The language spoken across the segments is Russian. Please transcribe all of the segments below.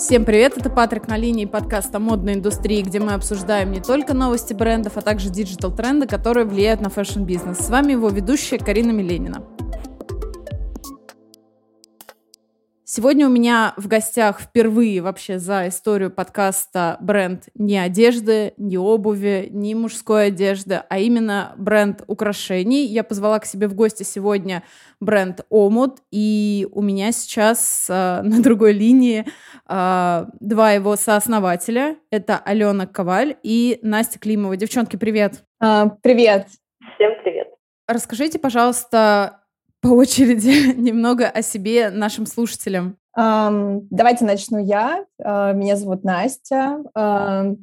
Всем привет, это Патрик на линии подкаста модной индустрии, где мы обсуждаем не только новости брендов, а также digital-тренды, которые влияют на fashion-бизнес. С вами его ведущая Карина Миленина. Сегодня у меня в гостях впервые вообще за историю подкаста бренд не одежды, не обуви, не мужской одежды, а именно бренд украшений. Я позвала к себе в гости сегодня бренд Омут, и у меня сейчас э, на другой линии э, два его сооснователя. Это Алена Коваль и Настя Климова. Девчонки, привет! А, привет! Всем привет! Расскажите, пожалуйста, по очереди немного о себе нашим слушателям? Um, давайте начну я. Uh, меня зовут Настя. Uh,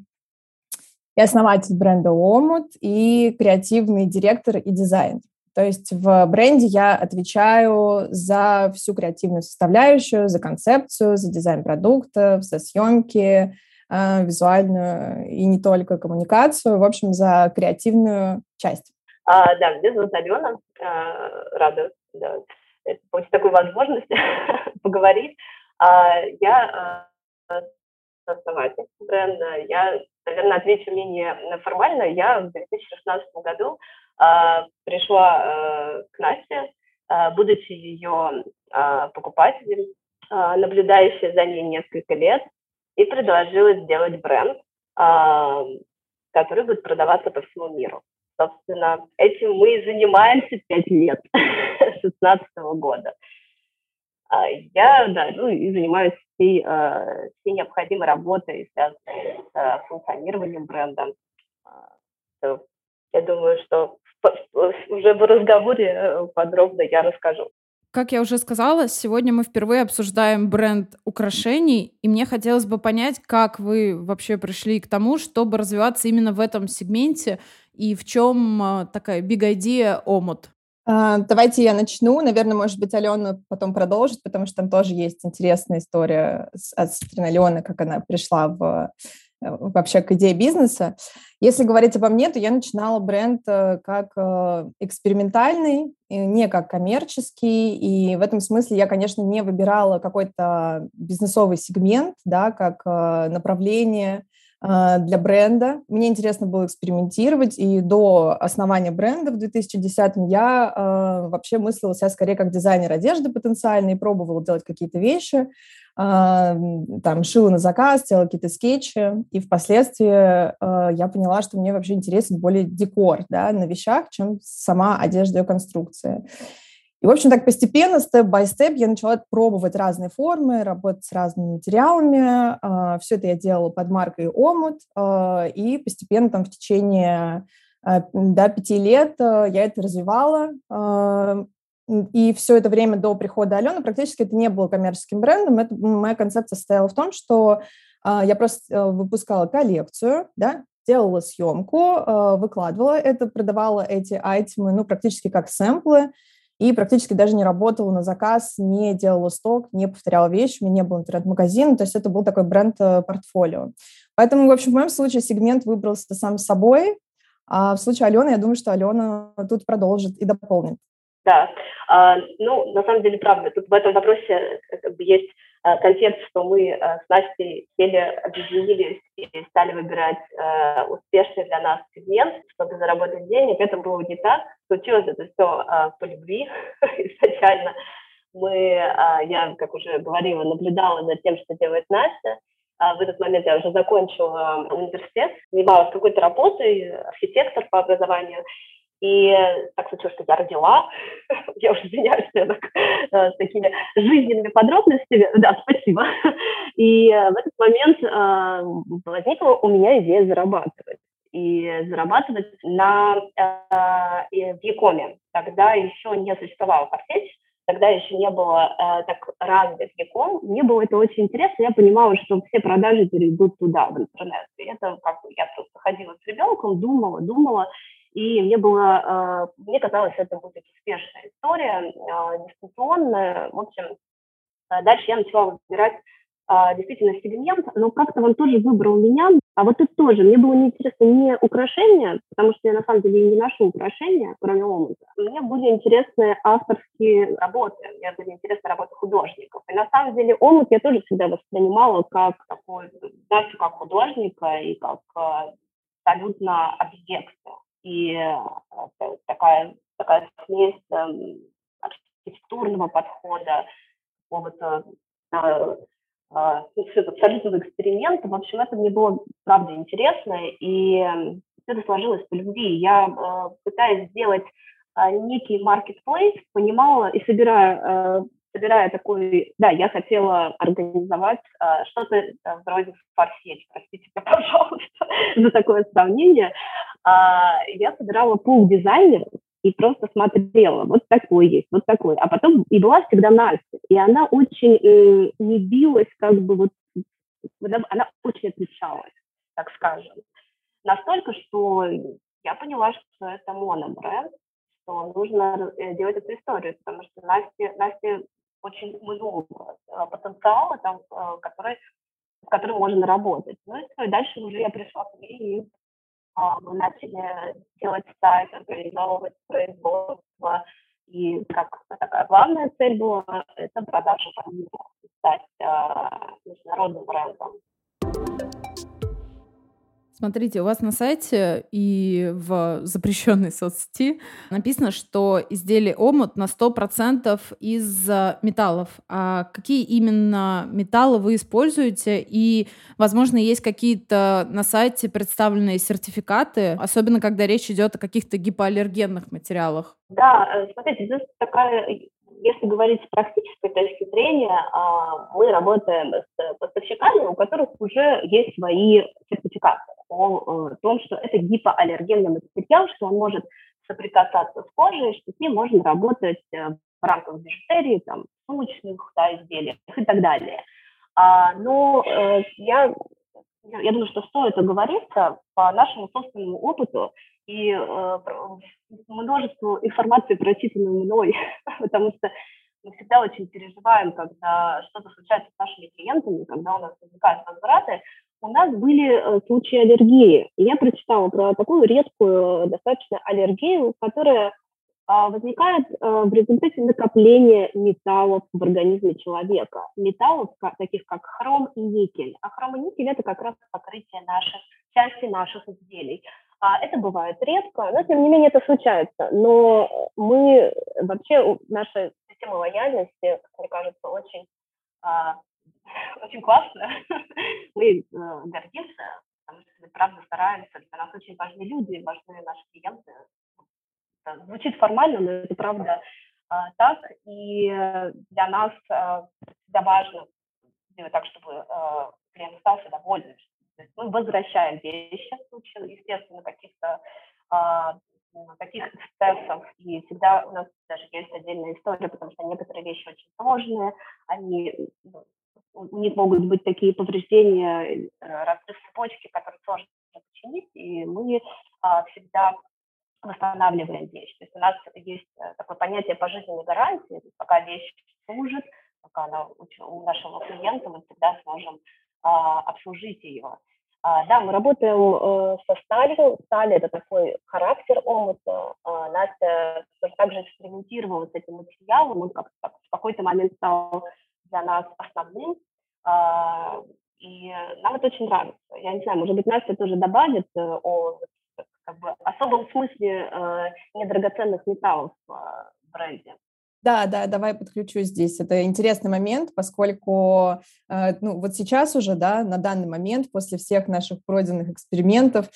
я основатель бренда Омут и креативный директор и дизайнер. То есть в бренде я отвечаю за всю креативную составляющую, за концепцию, за дизайн продуктов, за съемки, uh, визуальную и не только коммуникацию, в общем, за креативную часть. А, да, меня зовут Алена. А, рада да, получить такую возможность поговорить. А, я а, основатель бренда. Я, наверное, отвечу менее формально. Я в 2016 году а, пришла к Насте, будучи ее покупателем, наблюдающей за ней несколько лет, и предложила сделать бренд, который будет продаваться по всему миру. Собственно, этим мы и занимаемся пять лет, 2016 года. А я, да, ну и занимаюсь всей, э, всей необходимой работой, связанной с э, функционированием бренда. А, я думаю, что уже в разговоре э, подробно я расскажу. Как я уже сказала, сегодня мы впервые обсуждаем бренд украшений, и мне хотелось бы понять, как вы вообще пришли к тому, чтобы развиваться именно в этом сегменте, и в чем а, такая big idea омут? А, давайте я начну. Наверное, может быть, Алена потом продолжит, потому что там тоже есть интересная история от стороны Алены, как она пришла в, э, вообще к идее бизнеса. Если говорить обо мне, то я начинала бренд э, как э, экспериментальный, не как коммерческий, и в этом смысле я, конечно, не выбирала какой-то бизнесовый сегмент, да, как направление, для бренда. Мне интересно было экспериментировать, и до основания бренда в 2010-м я э, вообще мыслила себя скорее как дизайнер одежды потенциальный, пробовала делать какие-то вещи, э, там, шила на заказ, делала какие-то скетчи, и впоследствии э, я поняла, что мне вообще интересен более декор да, на вещах, чем сама одежда и конструкция. И, в общем, так постепенно, степ-бай-степ, я начала пробовать разные формы, работать с разными материалами. А, Все это я делала под маркой «Омут», а, и постепенно там в течение а, до пяти лет я это развивала. И все это время до прихода Алены практически это не было коммерческим брендом. Это, моя концепция состояла в том, что я просто выпускала коллекцию, да, делала съемку, выкладывала это, продавала эти айтемы, ну, практически как сэмплы, и практически даже не работала на заказ, не делала сток, не повторяла вещи, у меня не было интернет-магазина, то есть это был такой бренд-портфолио. Э, Поэтому, в общем, в моем случае сегмент выбрался сам собой, а в случае Алены, я думаю, что Алена тут продолжит и дополнит. Да, а, ну, на самом деле, правда, тут в этом вопросе э, как бы есть Э, контекст, что мы э, с Настей сели, объединились и стали выбирать э, успешный для нас сегмент, чтобы заработать денег. Это было не так. Случилось это все по любви изначально. Мы, я, как уже говорила, наблюдала за тем, что делает Настя. В этот момент я уже закончила университет, занималась какой-то работой, архитектор по образованию. И так случилось, что я родила. я уже извиняюсь, я так, э, с такими жизненными подробностями. Да, спасибо. И э, в этот момент э, возникла у меня идея зарабатывать. И зарабатывать на, в Якоме. Тогда еще не существовало Форсеч, тогда еще не было э, так развит Яком, мне было это очень интересно, я понимала, что все продажи перейдут туда, в интернет. И это как бы я просто ходила с ребенком, думала, думала, и мне было, а, мне казалось, это будет успешная история, а, дистанционная. В общем, а, дальше я начала выбирать действительно сегмент, но как-то он тоже выбрал меня. А вот это тоже. Мне было неинтересно не украшения, потому что я на самом деле не ношу украшения, кроме омута. Мне были интересны авторские работы, мне были интересны работы художников. И на самом деле омут я тоже всегда воспринимала как такой, знаете, как художника и как абсолютно объекты. И э, такая, такая смесь э, архитектурного подхода, какого-то э, э, абсолютного эксперимента. В общем, это мне было, правда, интересно, и это сложилось по любви. Я, пытаясь сделать некий marketplace, понимала и собирая собирая такой, да, я хотела организовать э, что-то э, вроде фарсеть, простите меня, пожалуйста, за такое сравнение. Э, я собирала пул дизайнеров и просто смотрела, вот такой есть, вот такой. А потом и была всегда Настя, и она очень э, не билась, как бы вот, она очень отличалась, так скажем. Настолько, что я поняла, что это монобренд, что нужно э, делать эту историю, потому что Настя, Настя очень много э, потенциала, там, э, который, с которым можно работать. Ну и дальше уже я пришла к ней, и а, мы начали делать сайт, организовывать производство, и как такая главная цель была, это продажа стать а, международным брендом. Смотрите, у вас на сайте и в запрещенной соцсети написано, что изделие омут на 100% из металлов. А какие именно металлы вы используете? И, возможно, есть какие-то на сайте представленные сертификаты, особенно когда речь идет о каких-то гипоаллергенных материалах? Да, э, смотрите, здесь такая если говорить с практической точки зрения, а, мы работаем с поставщиками, у которых уже есть свои сертификаты о том, что это гипоаллергенный материал, что он может соприкасаться с кожей, что с ним можно работать э, в рамках бижутерии, там, сумочных да, изделий и так далее. А, но э, я, я думаю, что стоит оговориться по нашему собственному опыту и э, множеству информации, прочитанной мной, потому что мы всегда очень переживаем, когда что-то случается с нашими клиентами, когда у нас возникают возвраты, у нас были э, случаи аллергии. И я прочитала про такую редкую э, достаточно аллергию, которая а, возникает э, в результате накопления металлов в организме человека. Металлов, таких как хром и никель. А хром и никель – это как раз покрытие наших, части наших изделий. А это бывает редко, но тем не менее это случается. Но мы вообще, наша система лояльности, как мне кажется, очень а, очень классно. Мы э, гордимся, потому что мы правда стараемся. Для нас очень важны люди, важны наши клиенты. Это звучит формально, но это правда э, так. И для нас э, всегда важно сделать так, чтобы э, клиент остался доволен. Мы возвращаем вещи в случае, естественно, каких-то э, таких эксцессов, и всегда у нас даже есть отдельная история, потому что некоторые вещи очень сложные, они ну, у них могут быть такие повреждения, э, разрыв цепочки, которые сложно починить, и мы а, всегда восстанавливаем вещь. То есть у нас есть э, такое понятие пожизненной гарантии, пока вещь служит, пока она у нашего клиента, мы всегда сможем а, обслужить ее. А, да, мы работаем э, со сталью. Сталь – это такой характер омута. А, Настя также экспериментировала с этим материалом. Он как в какой-то момент стал для нас основным. А, и нам это очень нравится. Я не знаю, может быть, Настя тоже добавит э, о как бы, особом смысле э, недрагоценных металлов в бренде. Да, да, давай подключу здесь. Это интересный момент, поскольку э, ну, вот сейчас уже, да, на данный момент, после всех наших пройденных экспериментов,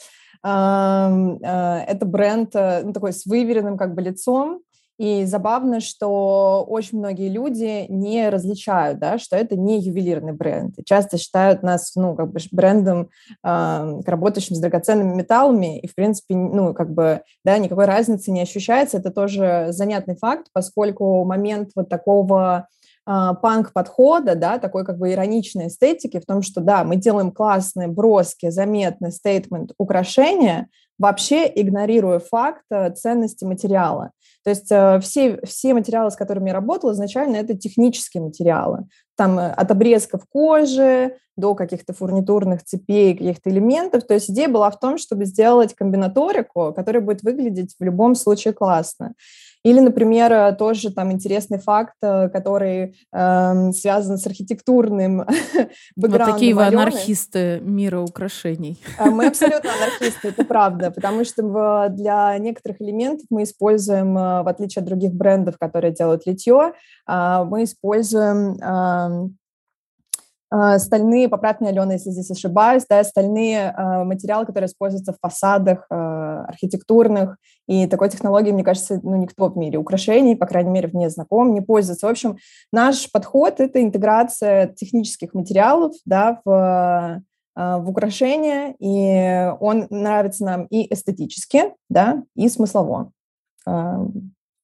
э, это бренд э, ну, такой с выверенным как бы лицом, и забавно, что очень многие люди не различают, да, что это не ювелирный бренд. И часто считают нас, ну, как бы брендом, э, работающим с драгоценными металлами, и, в принципе, ну, как бы, да, никакой разницы не ощущается. Это тоже занятный факт, поскольку момент вот такого а, панк-подхода, да, такой как бы ироничной эстетики в том, что да, мы делаем классные, броские, заметные стейтмент украшения, вообще игнорируя факт э, ценности материала. То есть э, все, все материалы, с которыми я работала, изначально это технические материалы. Там э, от обрезков кожи до каких-то фурнитурных цепей, каких-то элементов. То есть идея была в том, чтобы сделать комбинаторику, которая будет выглядеть в любом случае классно. Или, например, э, тоже там интересный факт, э, который э, связан с архитектурным бэкграундом. Вот такие вы анархисты мира украшений. А, мы абсолютно анархисты, это правда, потому что для некоторых элементов мы используем, э, в отличие от других брендов, которые делают литье, мы используем а, стальные, поправь меня, Алена, если здесь ошибаюсь, да, стальные э, материалы, которые используются в фасадах э, архитектурных, и такой технологией, мне кажется, ну, никто в мире украшений, по крайней мере, вне знаком, не пользуется. В общем, наш подход – это интеграция технических материалов, да, в в украшения, и он нравится нам и эстетически, да, и смыслово.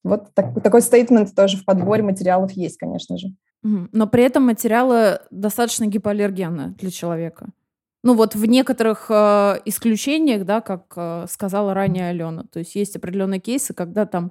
Вот так, такой стейтмент тоже в подборе материалов есть, конечно же. Но при этом материалы достаточно гипоаллергенны для человека. Ну вот в некоторых э, исключениях, да, как э, сказала ранее Алена, то есть есть определенные кейсы, когда там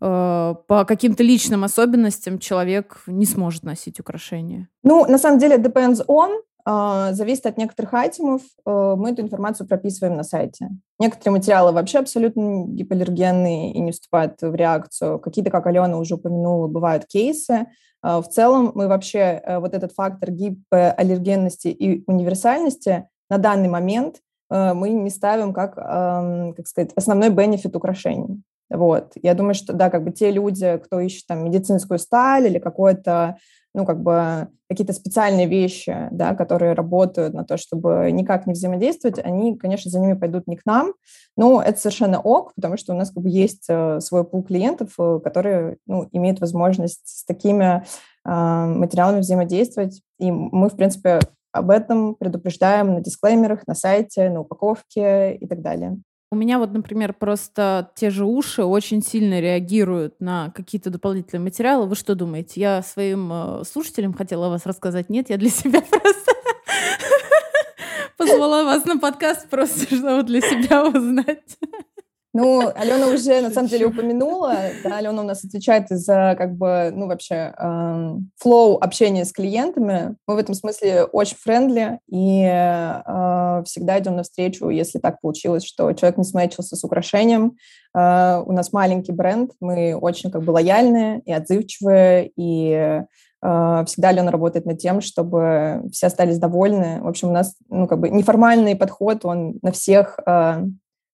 э, по каким-то личным особенностям человек не сможет носить украшения. Ну, на самом деле, depends on. А, зависит от некоторых айтемов. Э, мы эту информацию прописываем на сайте. Некоторые материалы вообще абсолютно гипоаллергенные и не вступают в реакцию. Какие-то, как Алена уже упомянула, бывают кейсы. А, в целом мы вообще э, вот этот фактор гипоаллергенности и универсальности на данный момент э, мы не ставим как, как сказать, основной бенефит украшений. Вот. Я думаю, что, да, как бы те люди, кто ищет там медицинскую сталь или какое-то ну, как бы какие-то специальные вещи, да, которые работают на то, чтобы никак не взаимодействовать, они, конечно, за ними пойдут не к нам, но это совершенно ок, потому что у нас как бы есть э, свой пул клиентов, э, которые, ну, имеют возможность с такими э, материалами взаимодействовать, и мы, в принципе, об этом предупреждаем на дисклеймерах, на сайте, на упаковке и так далее. У меня вот, например, просто те же уши очень сильно реагируют на какие-то дополнительные материалы. Вы что думаете? Я своим э, слушателям хотела вас рассказать. Нет, я для себя просто позвала вас на подкаст просто, чтобы для себя узнать. Ну, Алена уже, на самом деле, упомянула, да, Алена у нас отвечает за, как бы, ну, вообще, flow э, общения с клиентами. Мы в этом смысле очень friendly и э, всегда идем навстречу, если так получилось, что человек не смечился с украшением. Э, у нас маленький бренд, мы очень, как бы, лояльные и отзывчивые, и э, всегда Алена работает над тем, чтобы все остались довольны. В общем, у нас, ну, как бы, неформальный подход, он на всех э,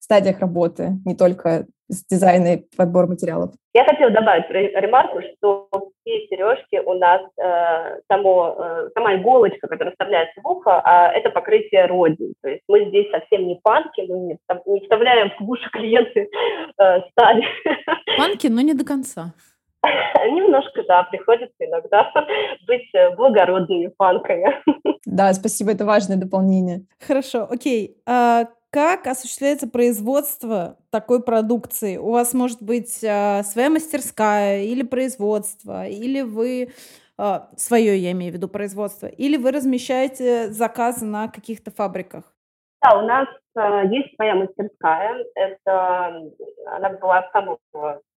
стадиях работы, не только с дизайна и подбор материалов. Я хотела добавить ремарку, что все сережки у нас, э, само, э, сама иголочка, которая вставляется в ухо, а это покрытие родин. То есть мы здесь совсем не панки, мы не, не вставляем в уши клиенты э, сталь. Панки, но не до конца. Немножко, да, приходится иногда быть э, благородными панками. Да, спасибо, это важное дополнение. Хорошо, окей. А как осуществляется производство такой продукции? У вас может быть э, своя мастерская или производство, или вы э, свое, я имею в виду, производство, или вы размещаете заказы на каких-то фабриках? Да, у нас э, есть своя мастерская. Это она была с самого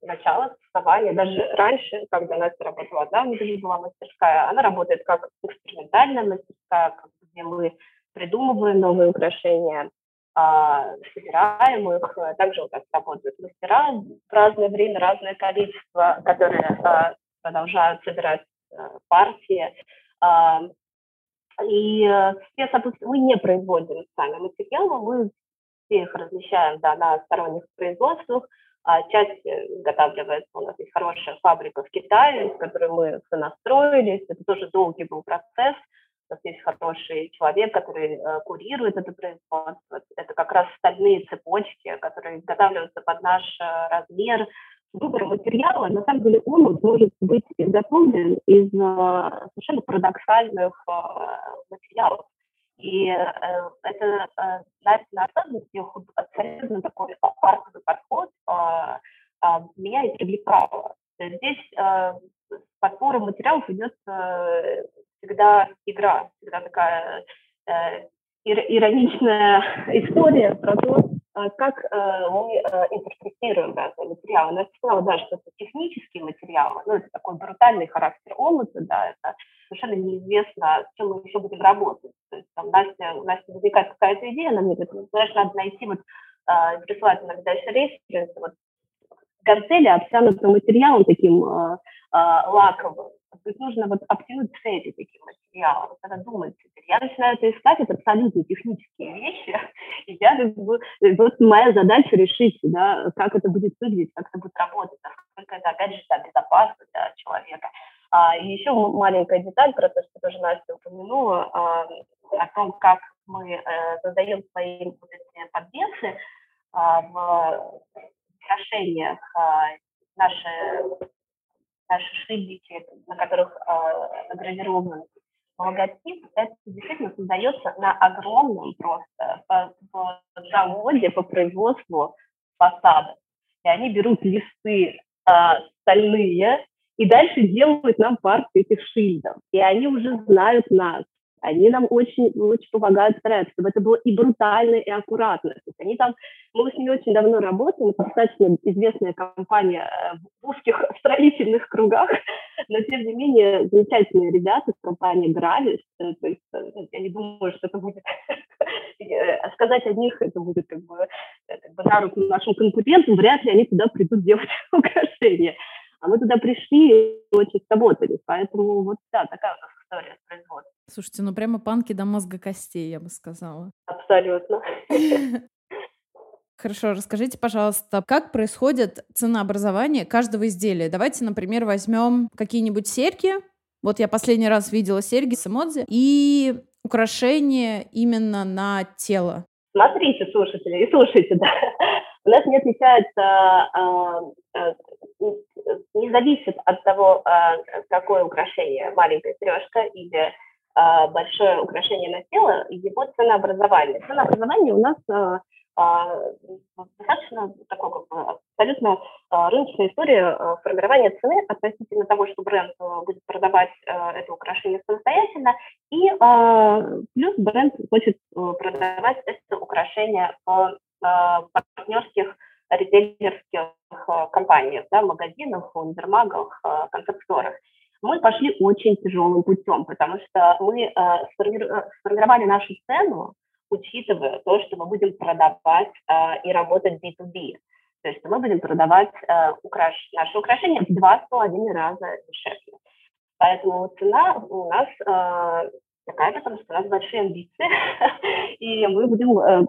начала создавания, даже раньше, когда Настя работала одна, у нее была мастерская. Она работает как экспериментальная мастерская, где мы придумываем новые украшения, а, собираем их. Также у нас работают мастера в разное время, разное количество, которые а, продолжают собирать а, партии. И все, соответственно, мы не производим сами материалы, мы все их размещаем да, на сторонних производствах. А часть э, изготавливается, у нас есть хорошая фабрика в Китае, с которой мы сонастроились. Это тоже долгий был процесс у есть хороший человек, который э, курирует это производство. Это как раз стальные цепочки, которые изготавливаются под наш э, размер. Выбор материала, на самом деле, он может быть изготовлен из э, совершенно парадоксальных э, материалов. И э, это э, на, на самом деле абсолютно такой парковый подход э, э, меня и привлекало. Здесь э, подбором материалов идет э, всегда игра, всегда такая э, ироничная история про то, как мы интерпретируем разные материалы. Настя сказала, да, что это технические материалы, ну, это такой брутальный характер омута, да, это совершенно неизвестно, с чем мы еще будем работать. То есть там Настя, у Насти возникает какая-то идея, она мне говорит, знаешь, надо найти вот, присылать иногда еще референсы, вот гантели обтянуты материалом таким лаковым, нужно вот обтянуть цепи таким материалом. Когда думать я начинаю это искать, это абсолютно технические вещи, и я как бы, вот моя задача решить, да, как это будет выглядеть, как это будет работать, насколько это, опять же, да, безопасно для человека. А, и еще маленькая деталь про то, что тоже Настя упомянула, а, о том, как мы э, создаем свои вот эти подвесы а, в украшениях а, наши наши шильдики, на которых э, гравирован логотип, это действительно создается на огромном просто по, по заводе по производству фасада. И они берут листы э, стальные и дальше делают нам партию этих шильдов. И они уже знают нас. Они нам очень, очень помогают, стараются, чтобы это было и брутально, и аккуратно. То есть они там, мы с ними очень давно работаем, это достаточно известная компания э, в узких строительных кругах, но тем не менее замечательные ребята с компании Gravis, э, то есть э, я не думаю, что это будет, сказать о них, это будет как бы, как бы на руку нашим конкурентам, вряд ли они туда придут делать украшения. А мы туда пришли и очень сработали, поэтому вот да, такая у нас история с производством. Слушайте, ну прямо панки до мозга костей, я бы сказала. Абсолютно. Хорошо, расскажите, пожалуйста, как происходит ценообразование каждого изделия? Давайте, например, возьмем какие-нибудь серьги. Вот я последний раз видела серьги с эмодзи и украшения именно на тело. Смотрите, слушатели, и слушайте, да. У нас не отличается, а, а, не зависит от того, а, какое украшение, маленькая сережка или а, большое украшение на тело, его ценообразование. Ценообразование у нас а, достаточно такое как абсолютно рыночная история формирования цены относительно того, что бренд будет продавать это украшение самостоятельно, и плюс бренд хочет продавать это украшение в партнерских ритейлерских компаниях, да, магазинах, универмагах, концепт-сторах мы пошли очень тяжелым путем, потому что мы э, сформировали нашу цену, учитывая то, что мы будем продавать э, и работать B2B. То есть мы будем продавать э, украш... наши украшения в два с половиной раза дешевле. Поэтому цена у нас э, такая, потому что у нас большие амбиции, и мы будем э,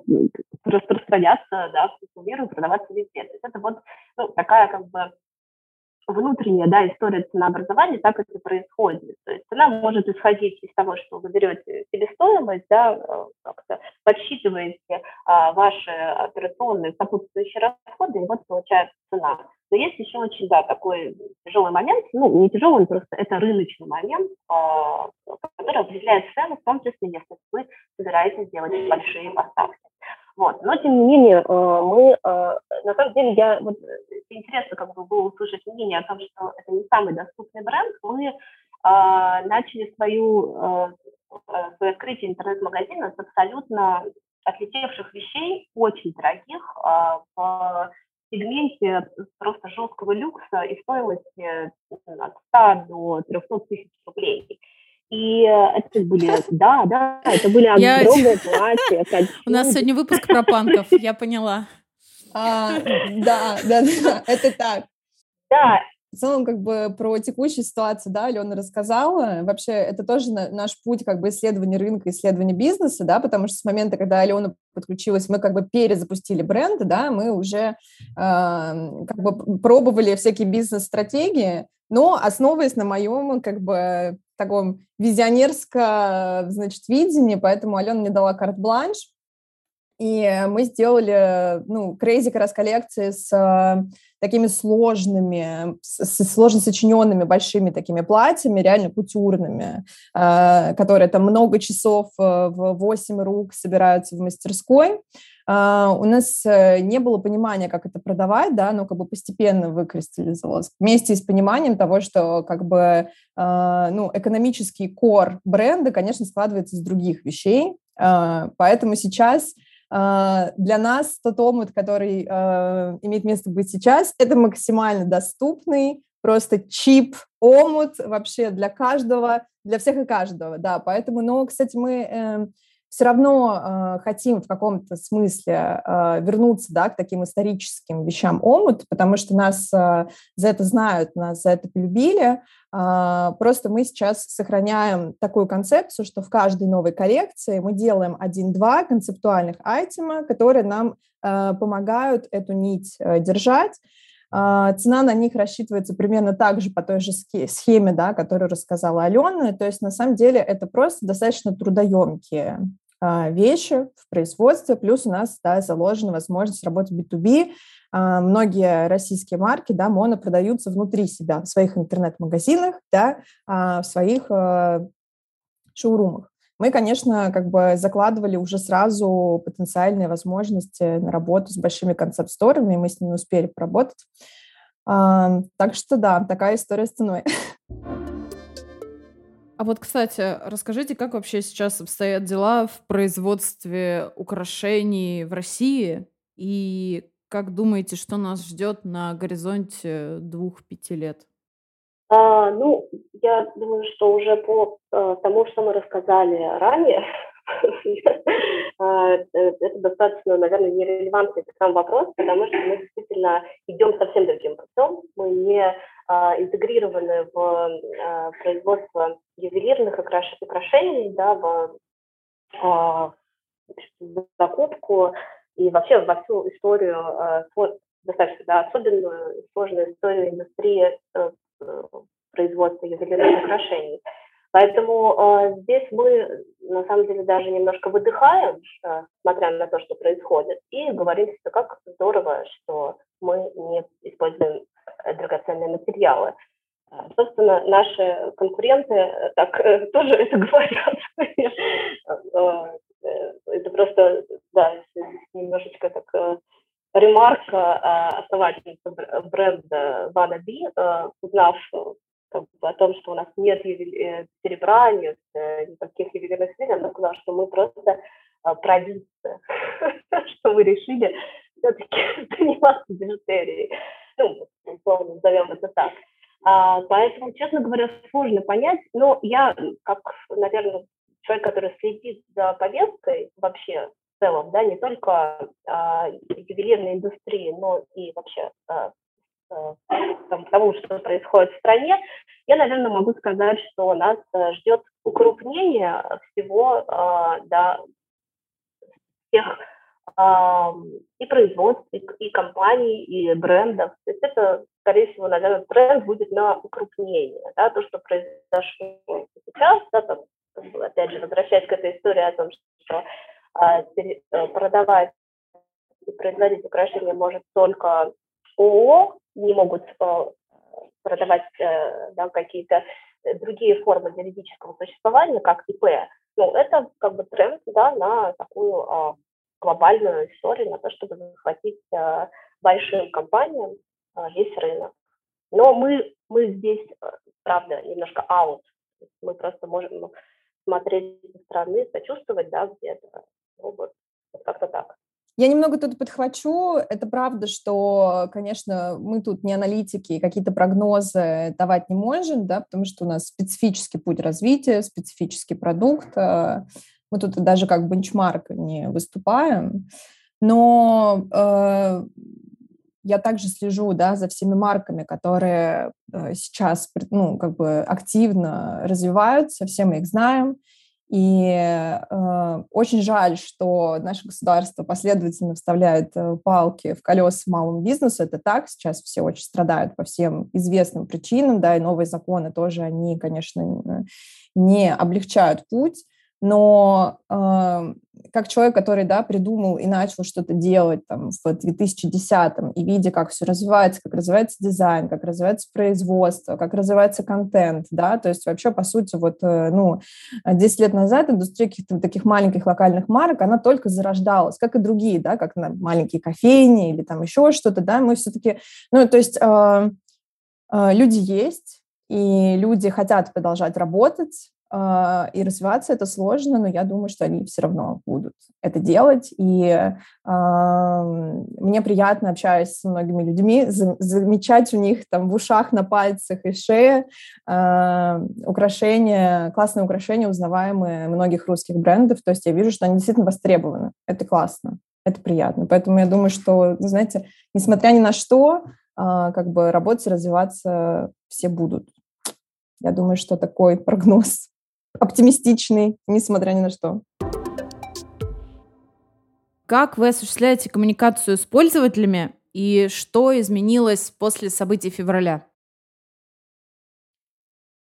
распространяться да, в всему миру и продаваться везде. То есть это вот ну, такая как бы внутренняя да, история ценообразования, так это происходит. То есть цена может исходить из того, что вы берете себестоимость, да, э, как-то подсчитываете а, ваши операционные сопутствующие расходы, и вот получается цена. Но есть еще очень, да, такой тяжелый момент, ну, не тяжелый, просто это рыночный момент, а, который определяет цену, в том числе, если вы собираетесь делать большие поставки. Вот. Но, тем не менее, э, мы, э, на самом деле, я, вот, интересно как бы было услышать мнение о том, что это не самый доступный бренд. Мы э, начали свою, свое открытие интернет-магазина с абсолютно отлетевших вещей, очень дорогих, в сегменте просто жесткого люкса и стоимости от 100 до 300 тысяч рублей. И э, это были, да, да, это были огромные платья. У нас сегодня выпуск про панков, я поняла. А, да, да, да, это так. Да. В целом, как бы про текущую ситуацию, да, Алена рассказала. Вообще, это тоже наш путь как бы исследования рынка, исследования бизнеса, да, потому что с момента, когда Алена подключилась, мы как бы перезапустили бренд, да, мы уже э, как бы пробовали всякие бизнес-стратегии, но основываясь на моем как бы таком визионерско, значит, видении, поэтому Алена мне дала карт-бланш, и мы сделали, ну, crazy как раз коллекции с э, такими сложными, с сложно сочиненными большими такими платьями, реально кутюрными, э, которые там много часов э, в 8 рук собираются в мастерской. Uh, у нас uh, не было понимания, как это продавать, да, но как бы постепенно выкристаллизовалось. Вместе с пониманием того, что как бы, uh, ну, экономический кор бренда, конечно, складывается из других вещей, поэтому сейчас э, для нас тот омут, который э, имеет место быть сейчас, это максимально доступный, просто чип, омут вообще для каждого, для всех и каждого, да, поэтому, но, кстати, мы э, все равно э, хотим в каком-то смысле э, вернуться, да, к таким историческим вещам омут, потому что нас э, за это знают, нас за это полюбили, э, просто мы сейчас сохраняем такую концепцию, что в каждой новой коллекции мы делаем один-два концептуальных айтема, которые нам э, помогают эту нить э, держать, а, цена на них рассчитывается примерно так же по той же схеме, да, которую рассказала Алена. То есть на самом деле это просто достаточно трудоемкие вещи в производстве, плюс у нас да, заложена возможность работать B2B. А, многие российские марки, да, моно продаются внутри себя, в своих интернет-магазинах, да, в своих шоурумах мы, конечно, как бы закладывали уже сразу потенциальные возможности на работу с большими концепт-сторами, мы с ними успели поработать. А, так что да, такая история с ценой. А вот, кстати, расскажите, как вообще сейчас обстоят дела в производстве украшений в России? И как думаете, что нас ждет на горизонте двух-пяти лет? А, ну, я думаю, что уже по а, тому, что мы рассказали ранее, а, это достаточно, наверное, нерелевантный сам вопрос, потому что мы действительно идем совсем другим путем. Мы не интегрированы в а, производство ювелирных украшений, да, в а, закупку и вообще во всю историю, а, достаточно да, особенную, сложную историю индустрии э, производства ювелирных украшений. Поэтому здесь мы, на самом деле, даже немножко выдыхаем, э, смотря на то, что происходит, и говорим, что как здорово, что мы не используем драгоценные материалы. Э, собственно, наши конкуренты так э, тоже это говорят. Э, это просто, да, немножечко так ремарка основательница бренда Wannabe, э, узнав э, как бы, о том, что у нас нет э, серебра, нет никаких ювелирных изделий, она сказала, что мы просто провинция, что мы решили все-таки заниматься бижутерией. Ну, условно назовем это так. А, поэтому, честно говоря, сложно понять, но я, как, наверное, человек, который следит за повесткой вообще целом, да, не только а, ювелирной индустрии, но и вообще а, а, там, того, что происходит в стране, я, наверное, могу сказать, что нас а, ждет укрупнение всего, а, да, а, и производств, и, и компаний, и брендов. То есть это, скорее всего, наверное, тренд будет на укрупнение. Да, то, что произошло сейчас, да, там, опять же, возвращаясь к этой истории о том, что а, э, продавать и производить украшения может только ООО, не могут э, продавать э, да, какие-то другие формы юридического существования, как ИП. Ну, это как бы тренд да, на такую а, глобальную историю, на то, чтобы захватить большим компаниям весь рынок. Но мы, мы здесь, правда, немножко аут. Мы просто можем смотреть со стороны, сочувствовать, да, где-то, ну, вот, как-то так. Я немного тут подхвачу. Это правда, что, конечно, мы тут не аналитики, какие-то прогнозы давать не можем, да, потому что у нас специфический путь развития, специфический продукт. Мы тут даже как бенчмарк не выступаем. Но э, я также слежу да, за всеми марками, которые э, сейчас ну, как бы активно развиваются, все мы их знаем. И э, очень жаль, что наше государство последовательно вставляет э, палки в колеса малому бизнесу. Это так, сейчас все очень страдают по всем известным причинам, да, и новые законы тоже, они, конечно, не облегчают путь но э, как человек, который, да, придумал и начал что-то делать там в 2010-м, и видя, как все развивается, как развивается дизайн, как развивается производство, как развивается контент, да, то есть вообще, по сути, вот, э, ну, 10 лет назад индустрия каких-то таких маленьких локальных марок, она только зарождалась, как и другие, да, как на маленькие кофейни или там еще что-то, да, мы все-таки, ну, то есть э, э, люди есть, и люди хотят продолжать работать, и развиваться это сложно, но я думаю, что они все равно будут это делать. И э, мне приятно, общаясь с многими людьми, за, замечать у них там в ушах, на пальцах и шее э, украшения, классные украшения, узнаваемые многих русских брендов. То есть я вижу, что они действительно востребованы. Это классно, это приятно. Поэтому я думаю, что, знаете, несмотря ни на что, э, как бы работать и развиваться все будут. Я думаю, что такой прогноз оптимистичный, несмотря ни на что. Как вы осуществляете коммуникацию с пользователями и что изменилось после событий февраля?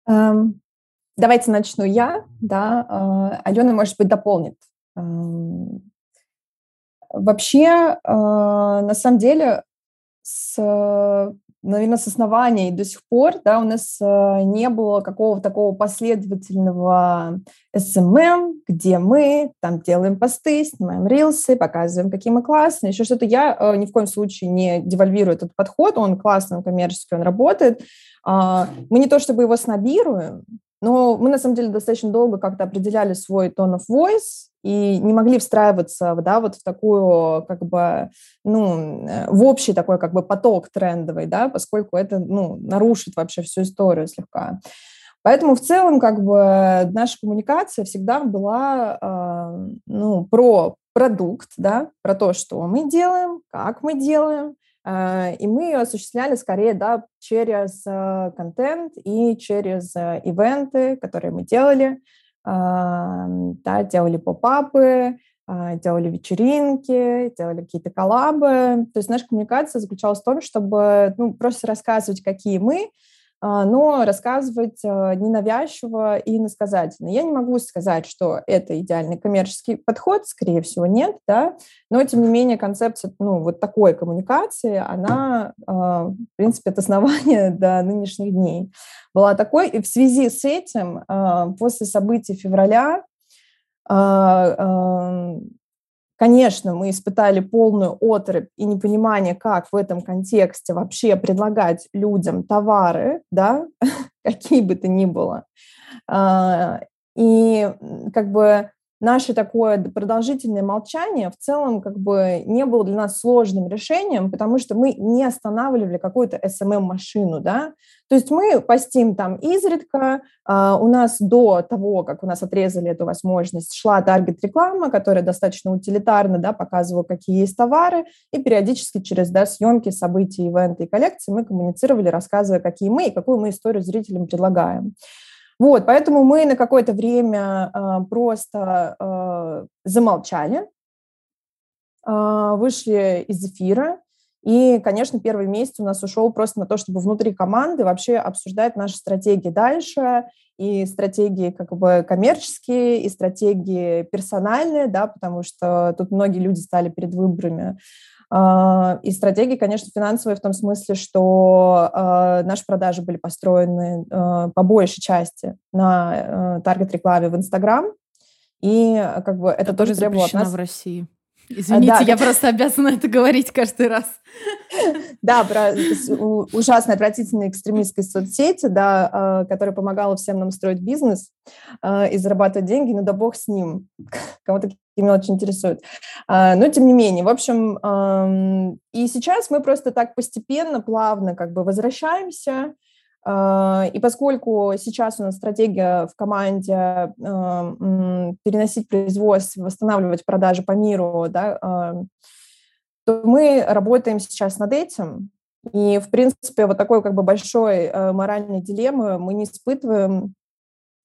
Um, давайте начну я, да, uh, Алена, может быть, дополнит. Um, вообще, uh, на самом деле, с наверное, с основания и до сих пор, да, у нас э, не было какого-то такого последовательного SMM, где мы там делаем посты, снимаем рилсы, показываем, какие мы классные, еще что-то. Я э, ни в коем случае не девальвирую этот подход, он классный, он коммерческий, он работает. Э, мы не то чтобы его снобируем, но мы, на самом деле, достаточно долго как-то определяли свой tone of voice и не могли встраиваться да, вот в такую, как бы, ну, э, в общий такой как бы поток трендовый, да, поскольку это, ну, нарушит вообще всю историю слегка. Поэтому в целом как бы наша коммуникация всегда была э, ну, про продукт, да, про то, что мы делаем, как мы делаем, и мы ее осуществляли скорее да, через э, контент и через э, ивенты, которые мы делали. А, да, делали поп-апы, а, делали вечеринки, делали какие-то коллабы. То есть наша коммуникация заключалась в том, чтобы ну, просто рассказывать, какие мы, а, но рассказывать а, ненавязчиво и иносказательно. Я не могу сказать, что это идеальный коммерческий подход, скорее всего, нет, да, но, тем не менее, концепция ну, вот такой коммуникации, она, а, в принципе, от основания до нынешних дней была такой. И в связи с этим после событий февраля Конечно, мы испытали полную отрыв и непонимание, как в этом контексте вообще предлагать людям товары, да, какие бы то ни было. А, и как бы наше такое продолжительное молчание в целом как бы не было для нас сложным решением, потому что мы не останавливали какую-то SMM-машину, да, то есть мы постим там изредка, а, у нас до того, как у нас отрезали эту возможность, шла таргет-реклама, которая достаточно утилитарно, да, показывала, какие есть товары, и периодически через, да, съемки, события, ивенты и коллекции мы коммуницировали, рассказывая, какие мы и какую мы историю зрителям предлагаем. Вот, поэтому мы на какое-то время э, просто э, замолчали, э, вышли из эфира, и, конечно, первый месяц у нас ушел просто на то, чтобы внутри команды вообще обсуждать наши стратегии дальше, и стратегии как бы коммерческие, и стратегии персональные, да, потому что тут многие люди стали перед выборами. А, и стратегии, конечно, финансовые в том смысле, что а, наши продажи были построены а, по большей части на таргет-рекламе в Инстаграм, и как бы это, это тоже требовало от нас... в России. Извините, да, я просто обязана это говорить каждый раз. Да, про ужасно отвратительной экстремистской соцсети, да, которая помогала всем нам строить бизнес и зарабатывать деньги, но да бог с ним. Кого-то меня очень интересует. Но тем не менее, в общем, и сейчас мы просто так постепенно, плавно как бы возвращаемся а, и поскольку сейчас у нас стратегия в команде переносить производство, восстанавливать продажи по миру, да, то мы работаем сейчас над этим. И, в принципе, вот такой как бы большой э, моральной дилеммы мы не испытываем.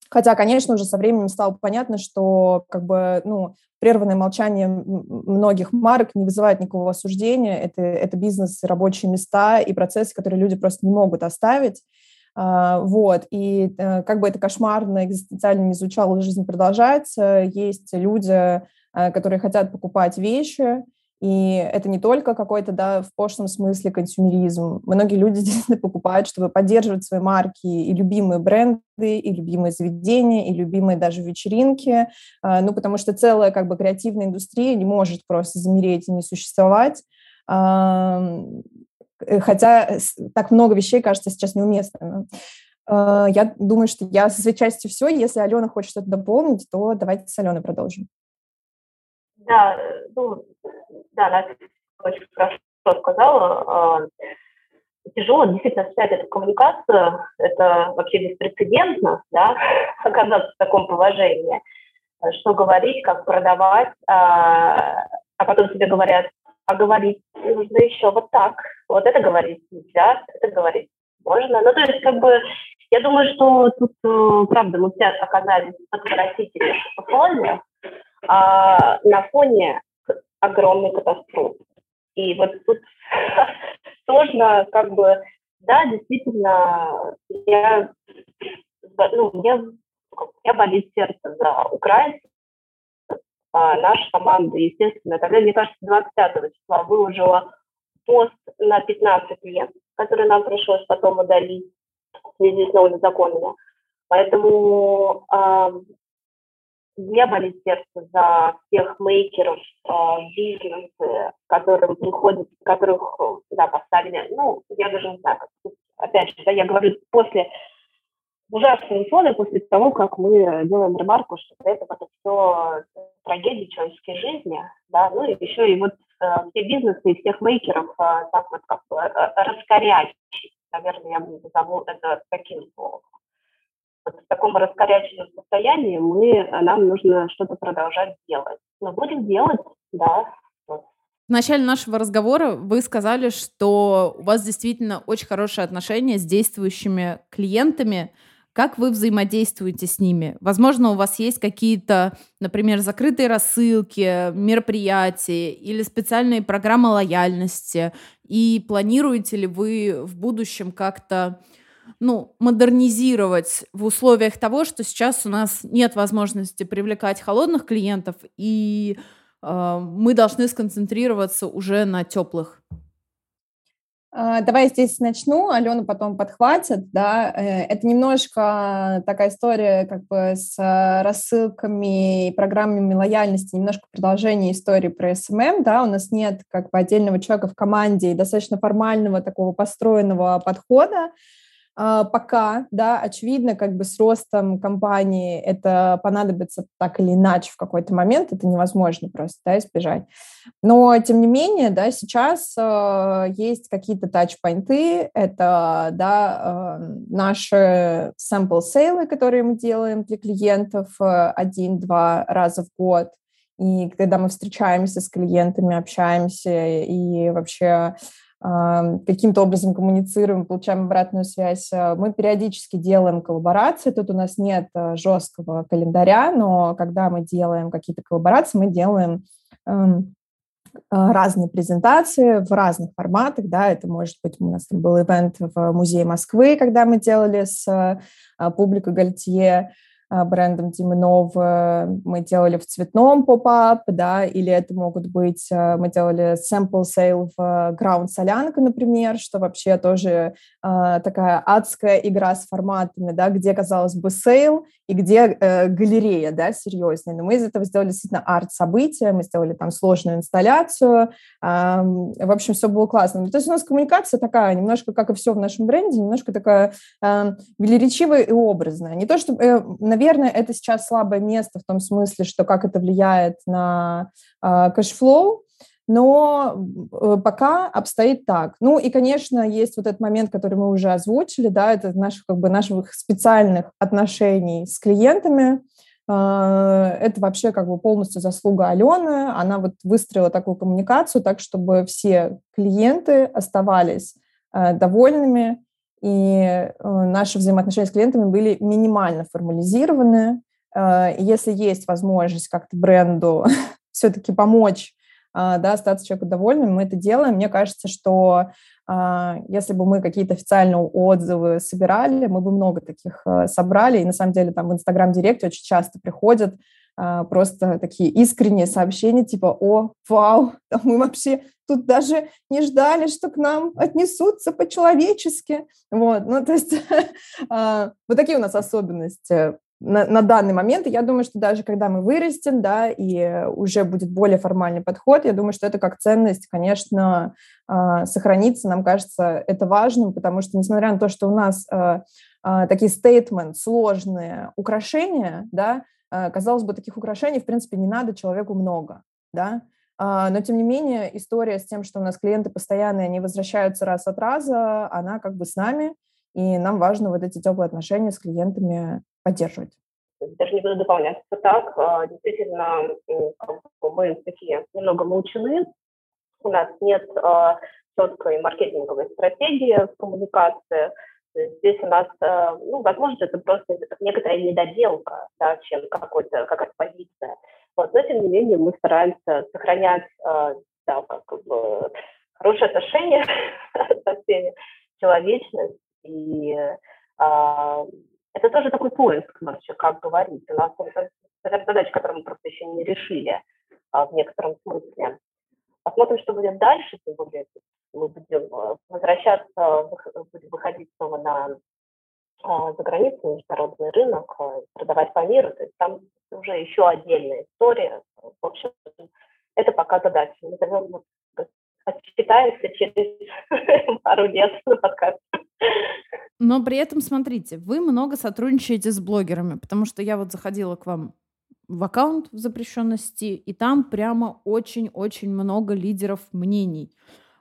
Хотя, конечно, уже со временем стало понятно, что как бы, ну, прерванное молчание многих марок не вызывает никакого осуждения. Это, это бизнес, рабочие места и процессы, которые люди просто не могут оставить. А, вот, и э, как бы это кошмарно, экзистенциально не звучало, жизнь продолжается. Есть люди, э, которые хотят покупать вещи, и это не только какой-то, да, в пошлом смысле консюмеризм. Многие люди действительно покупают, чтобы поддерживать свои марки и любимые бренды, и любимые заведения, и любимые даже вечеринки. А, ну, потому что целая как бы креативная индустрия не может просто замереть и не существовать. Э, хотя так много вещей кажется сейчас неуместными. Э, я думаю, что я со своей частью все. Если Алена хочет что-то дополнить, то давайте с Аленой продолжим. Да, ну, да, Настя очень хорошо сказала. Тяжело действительно снять эту коммуникацию. Это вообще беспрецедентно, да, оказаться в таком положении. Что говорить, как продавать, а, а потом тебе говорят, а говорить нужно еще вот так. Вот это говорить нельзя, это говорить можно. Ну, то есть, как бы, я думаю, что тут, э, правда, мы все оказались в отвратительных условиях а, на фоне огромной катастрофы. И вот тут сложно, как бы, да, действительно, я, ну, я, я болит сердце за украинцев, а наша команда, естественно, тогда, мне кажется, 25 числа выложила пост на 15 лет, который нам пришлось потом удалить в связи с новыми законами. Поэтому э, мне болит сердце за всех мейкеров э, бизнеса, которым приходят, которых да, поставили, ну, я даже не знаю, как, опять же, да, я говорю после ужасные условия после того, как мы делаем ремарку, что это, это все трагедии человеческой жизни, да, ну и еще и вот э, все бизнесы и всех мейкеров э, так вот как э, раскорячить, наверное, я бы назову это таким словом. Вот в таком раскоряченном состоянии мы, нам нужно что-то продолжать делать. Но будем делать, да, в начале нашего разговора вы сказали, что у вас действительно очень хорошие отношения с действующими клиентами. Как вы взаимодействуете с ними? Возможно, у вас есть какие-то, например, закрытые рассылки, мероприятия или специальные программы лояльности. И планируете ли вы в будущем как-то ну, модернизировать в условиях того, что сейчас у нас нет возможности привлекать холодных клиентов, и э, мы должны сконцентрироваться уже на теплых? А, давай я здесь начну, Алена потом подхватит, да, э, это немножко такая история как бы с рассылками и программами лояльности, немножко продолжение истории про SMM, да, у нас нет как бы отдельного человека в команде и достаточно формального такого построенного подхода, пока, да, очевидно, как бы с ростом компании это понадобится так или иначе в какой-то момент, это невозможно просто, да, избежать. Но, тем не менее, да, сейчас э, есть какие-то тачпоинты, это, да, э, наши sample сейлы, которые мы делаем для клиентов э, один-два раза в год, и когда мы встречаемся с клиентами, общаемся и вообще каким-то образом коммуницируем, получаем обратную связь. А, мы периодически делаем коллаборации. Тут у нас нет а, жесткого календаря, но когда мы делаем какие-то коллаборации, мы делаем а, разные презентации в разных форматах, да, это может быть, у нас был ивент в Музее Москвы, когда мы делали с публикой Гальтье, брендом Димонов мы делали в цветном поп-ап, да, или это могут быть, а, мы делали sample sale в Ground Солянка, например, что вообще тоже такая адская игра с форматами, да, где, казалось бы, sale и где э, галерея, да, серьезная. Но мы из этого сделали действительно арт-событие, мы сделали там сложную инсталляцию, э, в общем, все было классно. То есть у нас коммуникация такая, немножко, как и все в нашем бренде, немножко такая э, велеречивая и образная. Не то, чтобы, э, наверное, это сейчас слабое место в том смысле, что как это влияет на э, cash flow, но э, пока обстоит так. Ну и, конечно, есть вот этот момент, который мы уже озвучили, да, это наших, как бы, наших специальных отношений с клиентами. А, это вообще как бы полностью заслуга Алены. Она вот выстроила такую коммуникацию так, чтобы все клиенты оставались э, довольными, и э, наши взаимоотношения с клиентами были минимально формализированы. Если есть возможность как-то бренду все-таки помочь да, остаться человеку довольным, мы это делаем. Мне кажется, что если бы мы какие-то официальные отзывы собирали, мы бы много таких собрали. И на самом деле там в Инстаграм-директе очень часто приходят а, просто такие искренние сообщения, типа, о, вау, мы вообще тут даже не ждали, что к нам отнесутся по-человечески. Вот, ну, то есть а, вот такие у нас особенности. На, на данный момент. И я думаю, что даже когда мы вырастем, да, и уже будет более формальный подход, я думаю, что это как ценность, конечно, э, сохранится. Нам кажется это важным, потому что, несмотря на то, что у нас э, э, такие стейтмент, сложные украшения, да, э, казалось бы, таких украшений, в принципе, не надо человеку много, да, но, тем не менее, история с тем, что у нас клиенты постоянные, они возвращаются раз от раза, она как бы с нами, и нам важно вот эти теплые отношения с клиентами поддерживать. Даже не буду дополнять. Так, а, действительно, мы такие немного молчаны. У нас нет а, четкой маркетинговой стратегии в коммуникации. Здесь у нас, а, ну, возможно, это просто некоторая недоделка, да, чем какой-то, какая-то позиция. Вот, но, тем не менее, мы стараемся сохранять да, как бы, хорошие отношения со всеми, человечность и это тоже такой поиск вообще, как говорить. У нас это задача, которую мы просто еще не решили а, в некотором смысле. Посмотрим, что будет дальше, тем более мы будем э, возвращаться, будем выходить снова на а, за границу, международный рынок, а, продавать по миру. То есть там уже еще отдельная история. В общем, это пока задача. Мы назовем, отчитаемся через пару лет на подкасте. Но при этом, смотрите, вы много сотрудничаете с блогерами, потому что я вот заходила к вам в аккаунт в запрещенности, и там прямо очень-очень много лидеров мнений.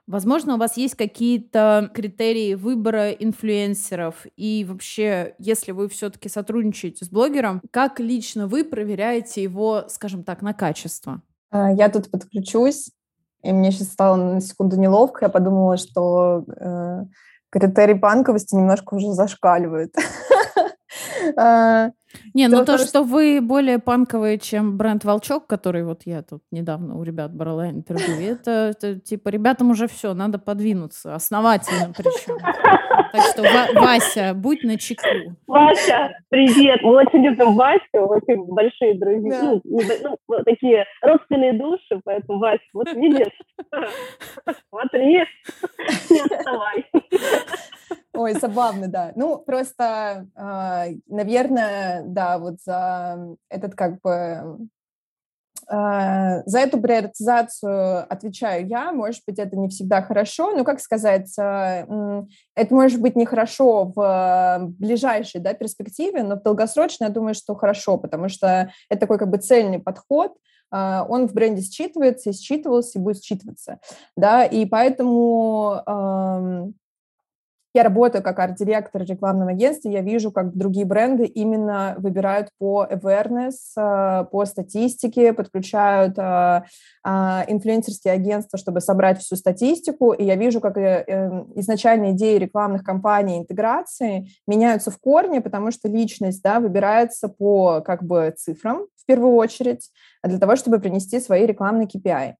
Возможно, у вас есть какие-то критерии выбора инфлюенсеров, и вообще, если вы все-таки сотрудничаете с блогером, как лично вы проверяете его, скажем так, на качество? А, я тут подключусь, и мне сейчас стало на секунду неловко. Я подумала, что э, критерий панковости немножко уже зашкаливает. А, не, ну то, что вы более панковые, чем бренд Волчок, который вот я тут недавно у ребят брала интервью, это, это типа ребятам уже все, надо подвинуться, основательно причем. Так что, Вася, будь на чеку. Вася, привет. Мы очень любим Васю, очень большие друзья. Да. Ну, ну, такие родственные души, поэтому, Вася, вот видишь, смотри, не отставай. Ой, забавно, да. Ну, просто, а, наверное, да, вот за этот как бы а, за эту приоритизацию отвечаю я. Может быть, это не всегда хорошо, но, как сказать, а, это может быть нехорошо в ближайшей да, перспективе, но в долгосрочной я думаю, что хорошо, потому что это такой как бы цельный подход, он в бренде считывается считывался, и будет считываться. Да, и поэтому я работаю как арт-директор рекламного агентства, я вижу, как другие бренды именно выбирают по awareness, э, по статистике, подключают э, а, инфлюенсерские агентства, чтобы собрать всю статистику, и я вижу, как э, изначальные идеи рекламных кампаний интеграции меняются в корне, потому что личность да, выбирается по как бы цифрам в первую очередь, для того, чтобы принести свои рекламные KPI.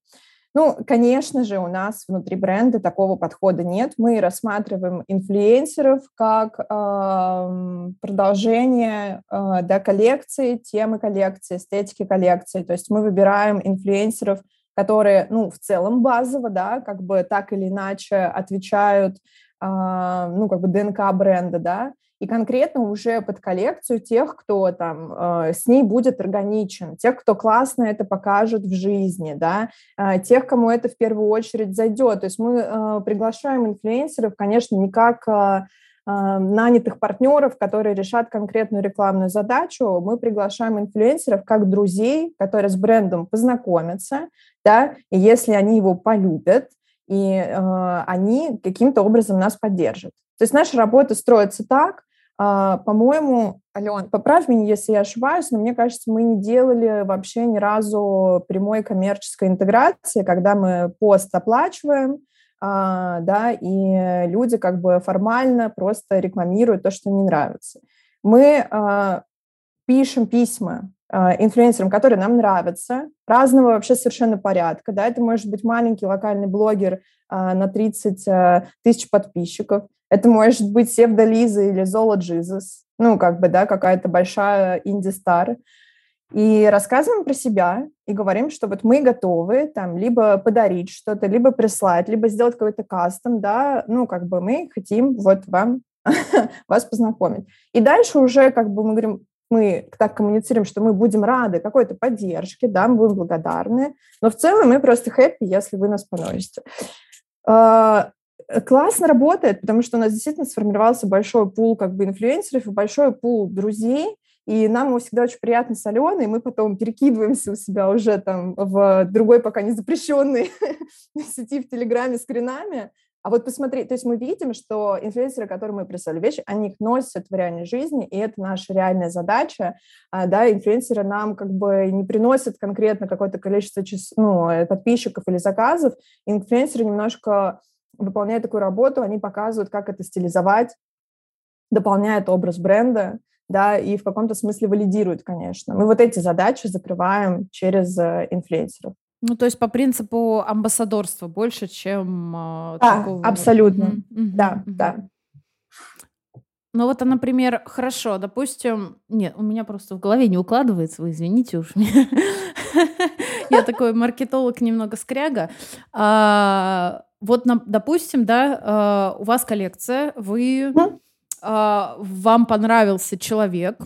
Ну, конечно же, у нас внутри бренда такого подхода нет. Мы рассматриваем инфлюенсеров как э, продолжение э, да, коллекции, темы коллекции, эстетики коллекции. То есть мы выбираем инфлюенсеров, которые, ну, в целом базово, да, как бы так или иначе отвечают, ну, как бы ДНК бренда, да, и конкретно уже под коллекцию тех, кто там э, с ней будет органичен, тех, кто классно это покажет в жизни, да, э, тех, кому это в первую очередь зайдет. То есть мы приглашаем инфлюенсеров, конечно, не как э, нанятых партнеров, которые решат конкретную рекламную задачу. Мы приглашаем инфлюенсеров как друзей, которые с брендом познакомятся, да, и если они его полюбят, и э, они каким-то образом нас поддержат. То есть наша работа строится так, а, по-моему, Ален, поправь меня, если я ошибаюсь, но мне кажется, мы не делали вообще ни разу прямой коммерческой интеграции, когда мы пост оплачиваем, а, да, и люди как бы формально просто рекламируют то, что не нравится. Мы а, пишем письма инфлюенсерам, которые нам нравятся, разного вообще совершенно порядка. Да? Это может быть маленький локальный блогер на 30 тысяч подписчиков, это может быть Севда Лиза или Зола Джизус, ну, как бы, да, какая-то большая инди-стар. И рассказываем про себя и говорим, что вот мы готовы там либо подарить что-то, либо прислать, либо сделать какой-то кастом, да, ну, как бы мы хотим вот вам вас познакомить. И дальше уже как бы мы говорим, мы так коммуницируем, что мы будем рады какой-то поддержке, да, мы будем благодарны, но в целом мы просто хэппи, если вы нас поносите. А, классно работает, потому что у нас действительно сформировался большой пул как бы инфлюенсеров и большой пул друзей, и нам всегда очень приятно с Аленой, и мы потом перекидываемся у себя уже там в другой пока не запрещенной сети в Телеграме скринами, а вот посмотри, то есть мы видим, что инфлюенсеры, которые мы прислали вещи, они их носят в реальной жизни, и это наша реальная задача. А, да, инфлюенсеры нам как бы не приносят конкретно какое-то количество час, ну, э, подписчиков или заказов. Инфлюенсеры немножко выполняют такую работу, они показывают, как это стилизовать, дополняют образ бренда, да, и в каком-то смысле валидируют, конечно. Мы вот эти задачи закрываем через э, инфлюенсеров. Ну, то есть по принципу амбассадорства больше, чем э, да, такого... абсолютно, mm-hmm. да, mm-hmm. да. Ну вот, а, например, хорошо, допустим, нет, у меня просто в голове не укладывается, вы извините уж меня. Я такой маркетолог немного скряга. А, вот, допустим, да, а, у вас коллекция, вы, вам понравился человек,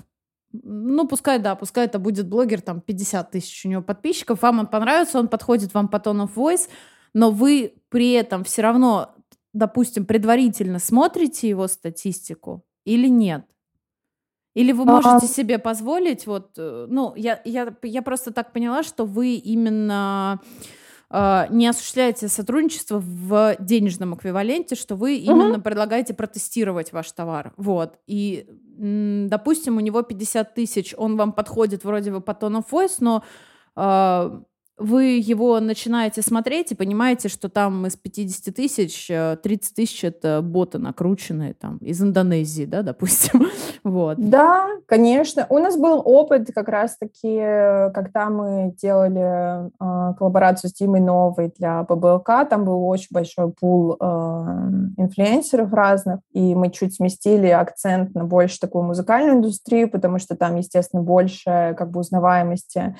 ну, пускай, да, пускай это будет блогер, там, 50 тысяч у него подписчиков, вам он понравится, он подходит вам по tone of voice, но вы при этом все равно, допустим, предварительно смотрите его статистику или нет? Или вы можете себе позволить, вот, э, ну, я, я, я просто так поняла, что вы именно не осуществляете сотрудничество в денежном эквиваленте, что вы угу. именно предлагаете протестировать ваш товар. Вот. И допустим, у него 50 тысяч, он вам подходит вроде бы по of voice, но э, вы его начинаете смотреть и понимаете, что там из 50 тысяч 30 э, тысяч это боты накрученные там из Индонезии, да, допустим. вот. Да, конечно. У нас был опыт как раз-таки, когда мы делали э, коллаборацию с Димой Новой для ПБЛК, там был очень большой пул э, инфлюенсеров разных, и мы чуть сместили акцент на больше такую музыкальную индустрию, потому что там, естественно, больше как бы узнаваемости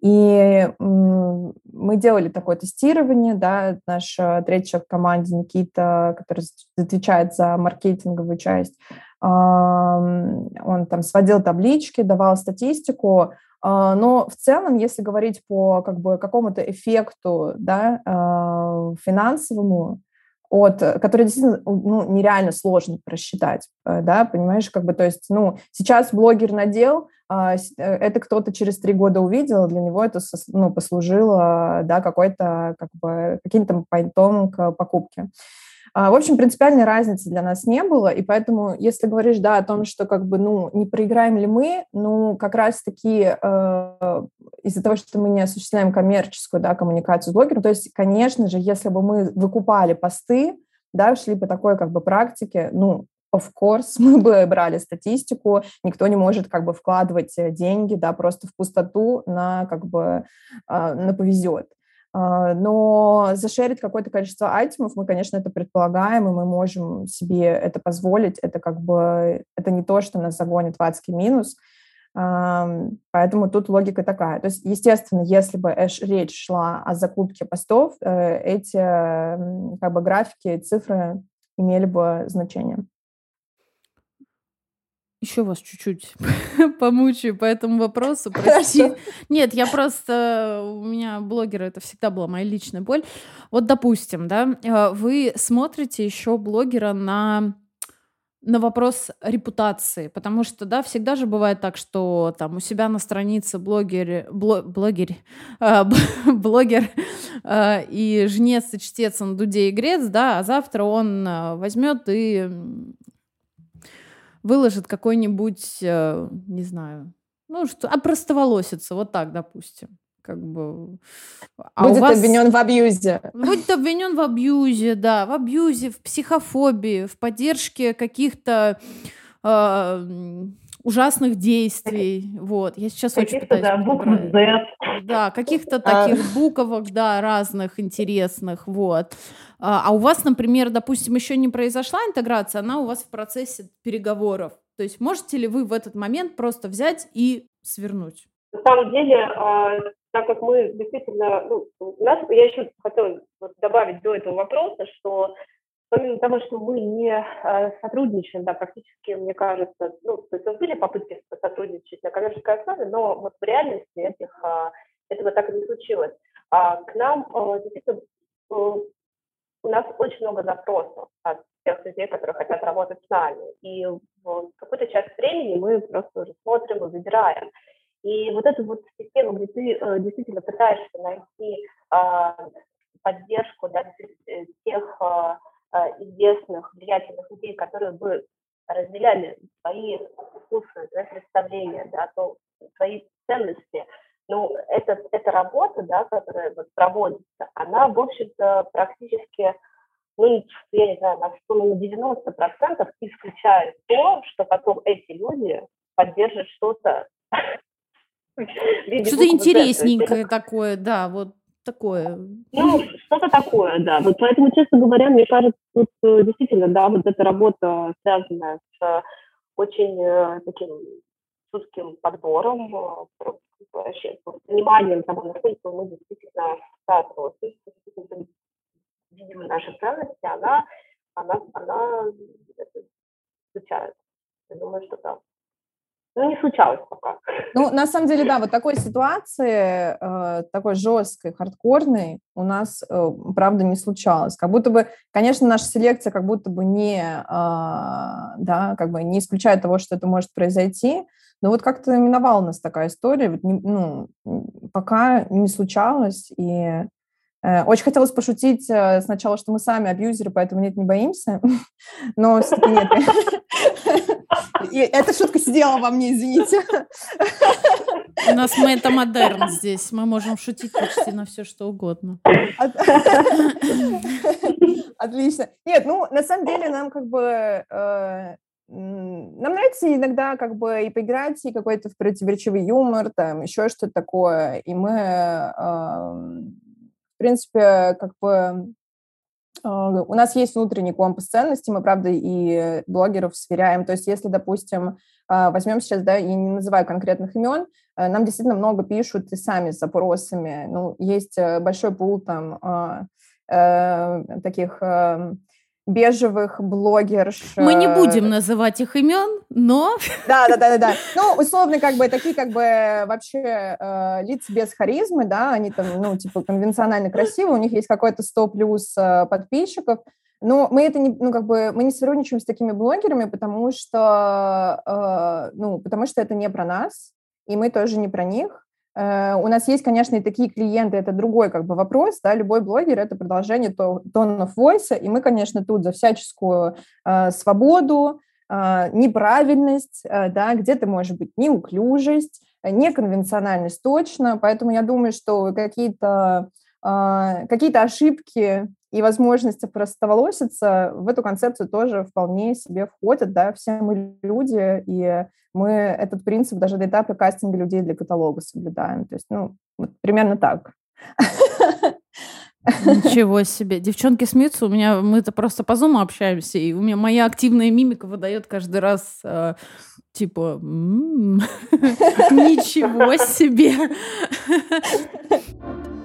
и мы делали такое тестирование, да, наш э, третий в команде Никита, который отвечает за маркетинговую часть, он там сводил таблички, давал статистику, а, но в целом, если говорить по как бы какому-то эффекту, да, а, финансовому, от, который действительно ну, нереально сложно просчитать, э, да, понимаешь, как бы, то есть, ну, сейчас блогер надел, а, э, это кто-то через три года увидел, для него это ну, послужило да, какой-то, как бы, каким-то пойнтом к покупке. А, в общем, принципиальной разницы для нас не было, и поэтому, если говоришь, да, о том, что как бы, ну, не проиграем ли мы, ну, как раз-таки э, из-за того, что мы не осуществляем коммерческую, да, коммуникацию с блогером, то есть, конечно же, если бы мы выкупали посты, да, шли по такой как бы практике, ну, of course, мы бы брали статистику, никто не может как бы вкладывать э, деньги, да, просто в пустоту на как бы а, на повезет. А, но зашерить какое-то количество айтемов мы, конечно, это предполагаем, и мы можем себе это позволить. Это как бы это не то, что нас загонит в адский минус. Поэтому тут логика такая. То есть, естественно, если бы речь шла о закупке постов, э, эти как бы графики, цифры имели бы значение еще вас чуть-чуть помучаю по этому вопросу, прости. Нет, я просто... У меня блогеры, это всегда была моя личная боль. Вот, допустим, да, э, вы смотрите еще блогера на на вопрос репутации, потому что, да, всегда же бывает так, что там у себя на странице блогер, бло, блогер, э, блогер э, и жнец и чтец он Дуде и Грец, да, а завтра он э, возьмет и выложит какой-нибудь, э, не знаю, ну что, а простоволосится, вот так, допустим. Как бы... А будет вас... обвинен в абьюзе. Будет обвинен в абьюзе, да, в абьюзе, в психофобии, в поддержке каких-то э, ужасных действий. Вот, я сейчас очень пытаюсь... Да, букв Z. Да, каких-то а. таких буквок, да, разных интересных, вот. А, а у вас, например, допустим, еще не произошла интеграция, она у вас в процессе переговоров. То есть можете ли вы в этот момент просто взять и свернуть? На самом деле, а, так как мы действительно, ну, у нас, я еще хотела добавить до этого вопроса, что помимо того, что мы не э, сотрудничаем, да, практически, мне кажется, ну, то есть были попытки сотрудничать на коммерческой основе, но вот в реальности этих, э, этого так и не случилось. А к нам э, действительно у нас очень много запросов от тех людей, которые хотят работать с нами. И в какую-то часть времени мы просто уже смотрим и выбираем. И вот эту вот систему, где ты э, действительно пытаешься найти э, поддержку да, тех э, известных, влиятельных людей, которые бы разделяли свои вкусы, свои представления, да, то, свои ценности, ну, это, эта работа, да, которая вот проводится, она, в общем-то, практически, ну, я не знаю, на, на 90% исключает то, что потом эти люди поддержат что-то. Что-то интересненькое такое, да, вот такое. Ну, что-то такое, да. Вот поэтому, честно говоря, мне кажется, тут э, действительно, да, вот эта работа, связанная с э, очень э, таким чутким подбором, вообще, вниманием того, насколько мы действительно соответствуем, видим наши ценности, она, она, она изучает. Я думаю, что да. Ну, не случалось пока. Ну, на самом деле, да, вот такой ситуации, э, такой жесткой, хардкорной у нас, э, правда, не случалось. Как будто бы, конечно, наша селекция как будто бы не, э, да, как бы не исключает того, что это может произойти, но вот как-то миновала нас такая история, вот не, ну, пока не случалось, и э, очень хотелось пошутить э, сначала, что мы сами абьюзеры, поэтому нет, не боимся, но все-таки нет. И эта шутка сидела во мне, извините. У нас мы это модерн здесь. Мы можем шутить почти на все, что угодно. Отлично. Нет, ну, на самом деле нам как бы... Э, нам нравится иногда как бы и поиграть, и какой-то противоречивый юмор, там, еще что-то такое. И мы, э, в принципе, как бы у нас есть внутренний компас ценностей, мы, правда, и блогеров сверяем. То есть если, допустим, а, возьмем сейчас, да, и не называю конкретных имен, э, нам действительно много пишут и сами с запросами. Ну, есть э, большой пул там а, э, таких эм, бежевых блогерш. Мы не будем называть их имен, но... Да, да, да, да, да. Ну, условно, как бы такие, как бы вообще э, лица без харизмы, да, они там, ну, типа, конвенционально красивые, у них есть какой-то 100 плюс э, подписчиков, но мы это не, ну, как бы, мы не сотрудничаем с такими блогерами, потому что, э, ну, потому что это не про нас, и мы тоже не про них. Э, у нас есть, конечно, и такие клиенты, это другой как бы вопрос, да, любой блогер – это продолжение of voice, и мы, конечно, тут за всяческую э, свободу, э, неправильность, э, да, где-то, может быть, неуклюжесть, неконвенциональность точно, поэтому я думаю, что какие-то э, какие ошибки и возможность простоволоситься в эту концепцию тоже вполне себе входят, да, все мы люди, и мы этот принцип даже до этапа кастинга людей для каталога соблюдаем, то есть, ну, вот примерно так. Ничего себе. Девчонки смеются, у меня мы-то просто по зуму общаемся, и у меня моя активная мимика выдает каждый раз э, типа ничего себе.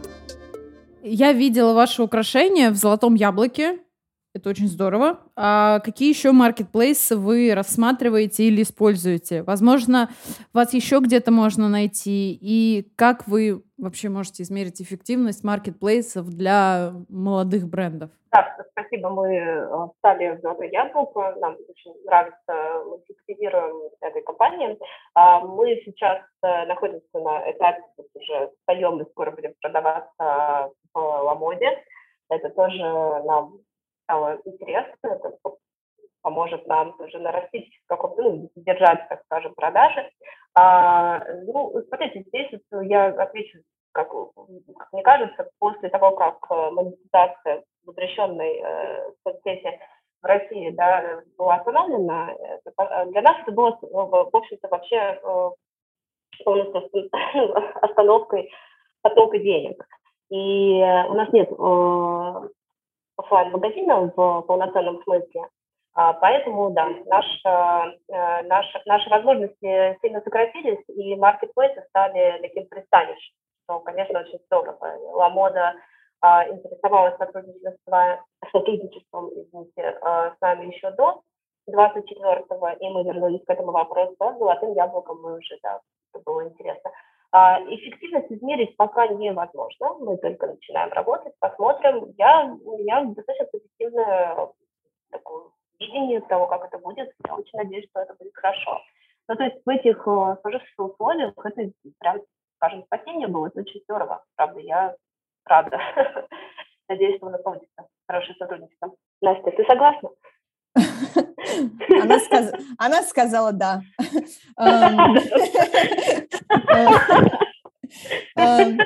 Я видела ваше украшение в золотом яблоке. Это очень здорово. А какие еще маркетплейсы вы рассматриваете или используете? Возможно, вас еще где-то можно найти. И как вы вообще можете измерить эффективность маркетплейсов для молодых брендов? Да, спасибо. Мы э, стали в «Золотое яблоко». Нам очень нравится, мы активируем этой компании. А, мы сейчас э, находимся на этапе, уже встаем и скоро будем продаваться в Ламоде. Это тоже нам стало интересно, это поможет нам тоже нарастить каком-то, ну, держать, так скажем, продажи. А, ну, смотрите, здесь я отвечу, как, как мне кажется, после того, как э, монетизация запрещенной э, соцсети в России да, была остановлена, это, для нас это было, в общем-то, вообще э, полностью остановкой потока денег. И у нас нет э, офлайн-магазина в полноценном смысле. А, поэтому, да, наша, э, наша, наши возможности сильно сократились, и маркетплейсы стали таким пристанищем, что, конечно, очень здорово. Ламода а, интересовалась сотрудничеством, сотрудничеством извините, с нами еще до 24-го, и мы вернулись к этому вопросу. Золотым яблоком мы уже, да, это было интересно. А, эффективность измерить пока невозможно, мы только начинаем работать, посмотрим. Я, у меня достаточно позитивное такое видение того, как это будет. Я очень надеюсь, что это будет хорошо. Ну, то есть в этих э, сложившихся условиях это прям, скажем, спасение было, это очень здорово. Правда, я рада. Надеюсь, что нас получится хорошее сотрудничество. Настя, ты согласна? Она, сказ... Она сказала да. Эм, эм,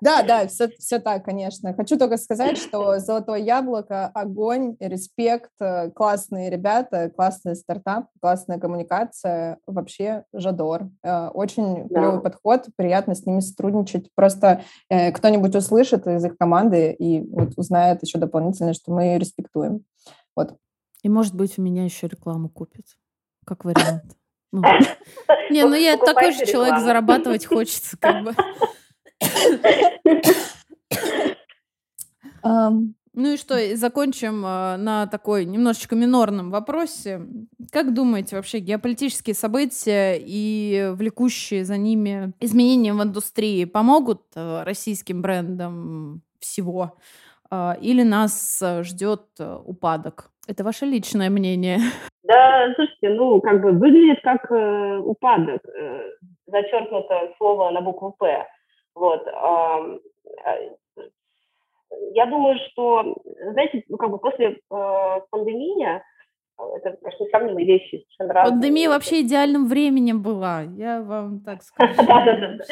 да, да, все, все так, конечно. Хочу только сказать, что «Золотое яблоко», огонь, респект, э, классные ребята, классный стартап, классная коммуникация, вообще жадор. Э, очень да. клевый подход, приятно с ними сотрудничать. Просто э, кто-нибудь услышит из их команды и вот узнает еще дополнительно, что мы респектуем. Вот. И, может быть, у меня еще рекламу купят, как вариант. Ну. Не, ну я такой же человек, зарабатывать хочется, как бы. Ну и что, закончим э, на такой немножечко минорном вопросе. Как думаете, вообще геополитические события и влекущие за ними изменения в индустрии помогут э, российским брендам всего? Э, или нас ждет упадок? Это ваше личное мнение. Да, слушайте, ну, как бы выглядит как э, упадок. Э, зачеркнуто слово на букву «П». Вот. Э, я думаю, что, знаете, ну, как бы после э, пандемии это, конечно, несравнимые вещи. Пандемия вообще идеальным временем была, я вам так скажу. Да-да-да.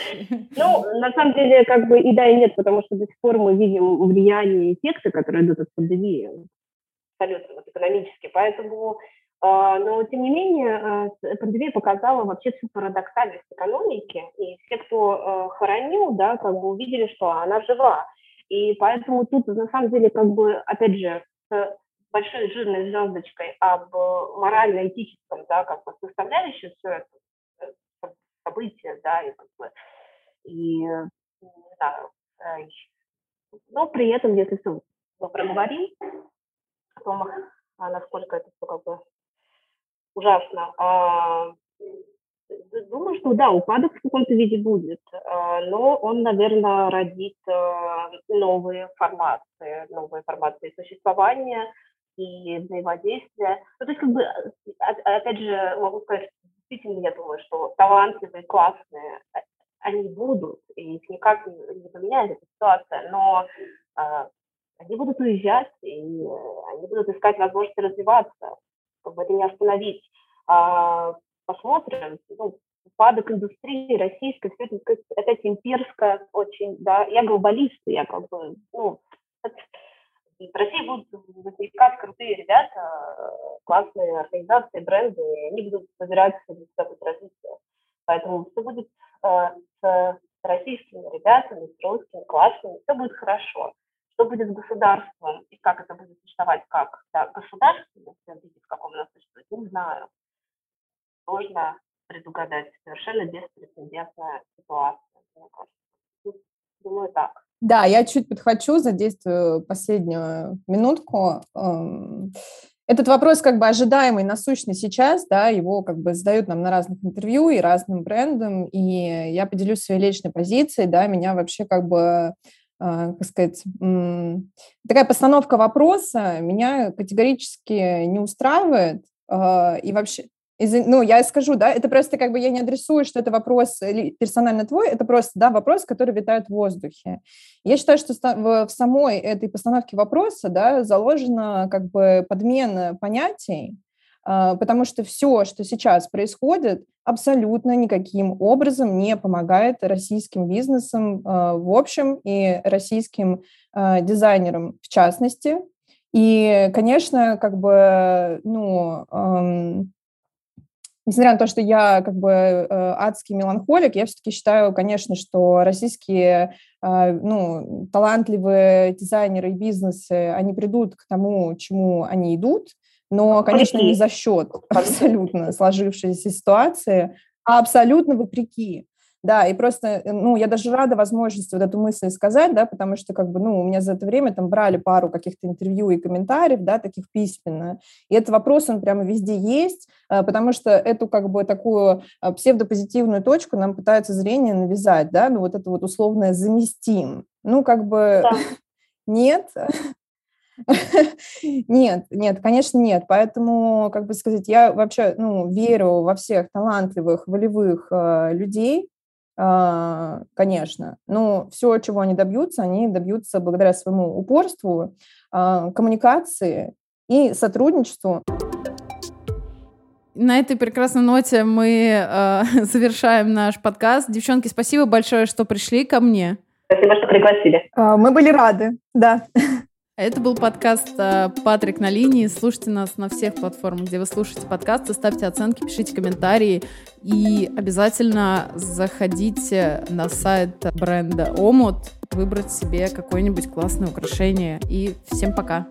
Ну, на самом деле, как бы и да, и нет, потому что до сих пор мы видим влияние эффекта, которые идут от пандемии, абсолютно вот, экономически. Поэтому а, но, тем не менее, пандемия показала вообще всю парадоксальность экономики, и все, кто а, хоронил, да, как бы увидели, что она жива. И поэтому тут, на самом деле, как бы, опять же, с большой жирной звездочкой об морально-этическом, да, как бы составляющей все это э, событие, да, и как бы, и, не знаю, э, но при этом, если все мы проговорим том, насколько это все как бы ужасно. А, думаю, что да, упадок в каком-то виде будет, а, но он, наверное, родит а, новые формации, новые формации существования и взаимодействия. Ну, то есть, как бы, опять же, могу сказать, действительно, я думаю, что талантливые, классные, они будут, и их никак не поменяет эта ситуация, но они будут уезжать, и они будут искать возможности развиваться как бы это не остановить. А, посмотрим, ну, упадок индустрии российской, все это опять имперская очень, да, я глобалист, я как бы, ну, в России будут возникать крутые ребята, классные организации, бренды, и они будут собирать для себя развитие. Поэтому все будет э, с российскими ребятами, с русскими, классными, все будет хорошо что будет с государством и как это будет существовать как да, государство, в каком оно существует, не знаю. Сложно предугадать. Совершенно беспрецедентная ситуация, мне кажется. Думаю, так. Да, я чуть подхвачу, задействую последнюю минутку. Эм, этот вопрос как бы ожидаемый, насущный сейчас, да, его как бы задают нам на разных интервью и разным брендам, и я поделюсь своей личной позицией, да, меня вообще как бы как сказать, такая постановка вопроса меня категорически не устраивает. А, и вообще, ну, я скажу, да, это просто как бы я не адресую, что это вопрос персонально твой, это просто, да, вопрос, который витает в воздухе. Я считаю, что в самой этой постановке вопроса, да, заложена как бы подмена понятий, потому что все, что сейчас происходит, абсолютно никаким образом не помогает российским бизнесам а, в общем и российским а, дизайнерам в частности. И, конечно, как бы, ну, несмотря на то, что я как бы э, адский меланхолик, я все-таки считаю, конечно, что российские ну, талантливые дизайнеры и бизнесы, они придут к тому, чему они идут, но, конечно, не за счет абсолютно сложившейся ситуации, а абсолютно вопреки. Да, и просто, э, ну, я даже рада возможности вот эту мысль сказать, да, потому что, как бы, ну, у меня за это время там брали пару каких-то интервью и комментариев, да, таких письменно, и этот вопрос, он прямо везде есть, э, потому что эту, как бы, такую э, псевдопозитивную точку нам пытаются зрение навязать, да, ну, вот это вот условное заместим. Ну, как бы, да. нет, нет, нет, конечно, нет. Поэтому, как бы сказать, я вообще ну, верю во всех талантливых, волевых э, людей, э, конечно. Но все, чего они добьются, они добьются благодаря своему упорству, э, коммуникации и сотрудничеству. На этой прекрасной ноте мы э, завершаем наш подкаст. Девчонки, спасибо большое, что пришли ко мне. Спасибо, что пригласили. Мы были рады, да. Это был подкаст э, «Патрик на линии». Слушайте нас на всех платформах, где вы слушаете подкасты, ставьте оценки, пишите комментарии и обязательно заходите на сайт бренда Омут, выбрать себе какое-нибудь классное украшение. И всем пока!